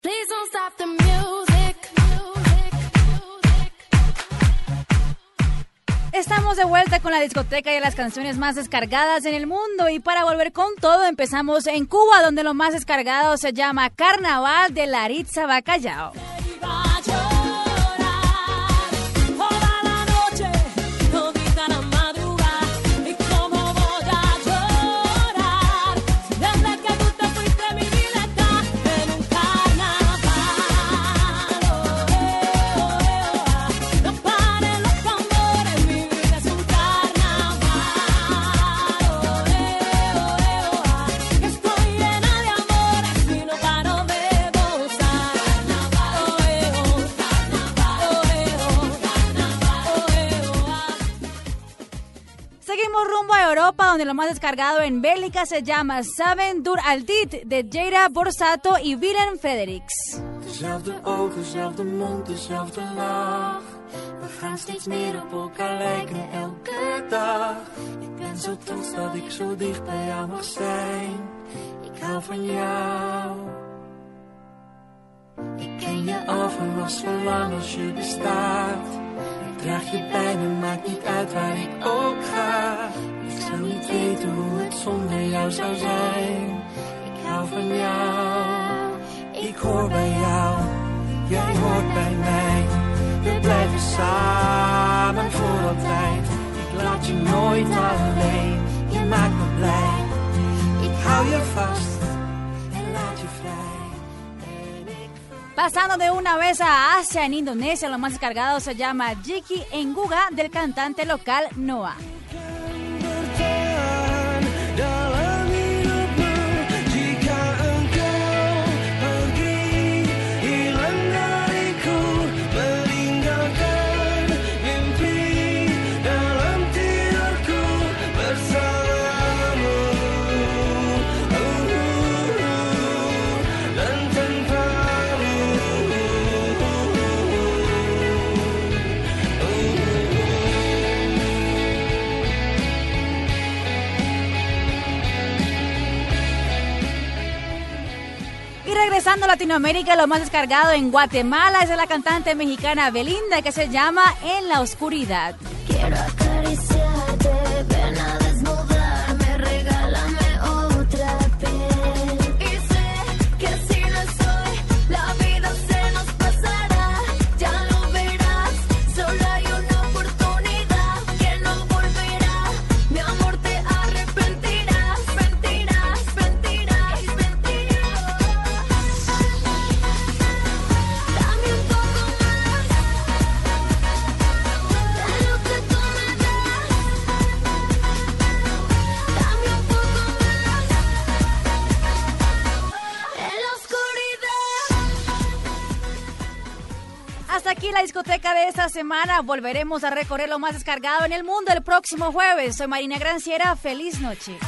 Please don't stop the music. Estamos de vuelta con la discoteca y las canciones más descargadas en el mundo y para volver con todo empezamos en Cuba donde lo más descargado se llama Carnaval de Laritza Bacallao. Seguimos rumbo a Europa donde lo más descargado en Bélica se llama Saben Dur Aldit de Jada Borsato y Willem Fredericks. Dezelfde ogen, dezelfde mond, dezelfde lach. We gaan steeds meer op elkaar lijken elke dag. Ik ben zo trots dat ik zo dicht bij jou mag zijn. Ik hou van jou. Ik ken je al vanaf zo lang als je bestaat. Ik draag je bij me, maakt niet uit waar ik ook. Het zonder jou zou zijn. Ik hou van jou. Ik hoor bij jou, jij hoort bij mij. We blijven samen voor altijd. Ik laat je nooit alleen, je maakt me blij. Ik hou je vast en laat je vrij. En ik Pasando de una vez a Asia, en Indonesia, lo más descargado se llama Jiki Enguga del cantante local Noah. Regresando a Latinoamérica, lo más descargado en Guatemala es de la cantante mexicana Belinda que se llama En la Oscuridad. Quiero acariciarte, la discoteca de esta semana. Volveremos a recorrer lo más descargado en el mundo el próximo jueves. Soy Marina Granciera. Feliz noche.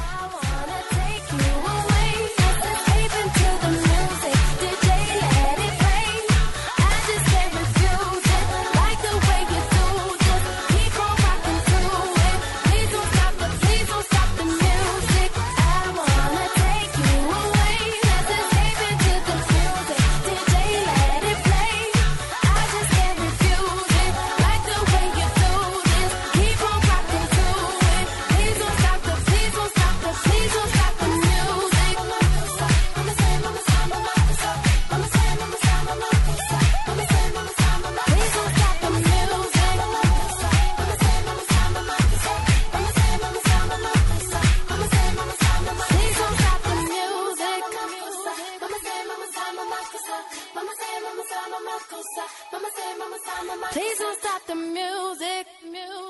Please don't stop the music, music.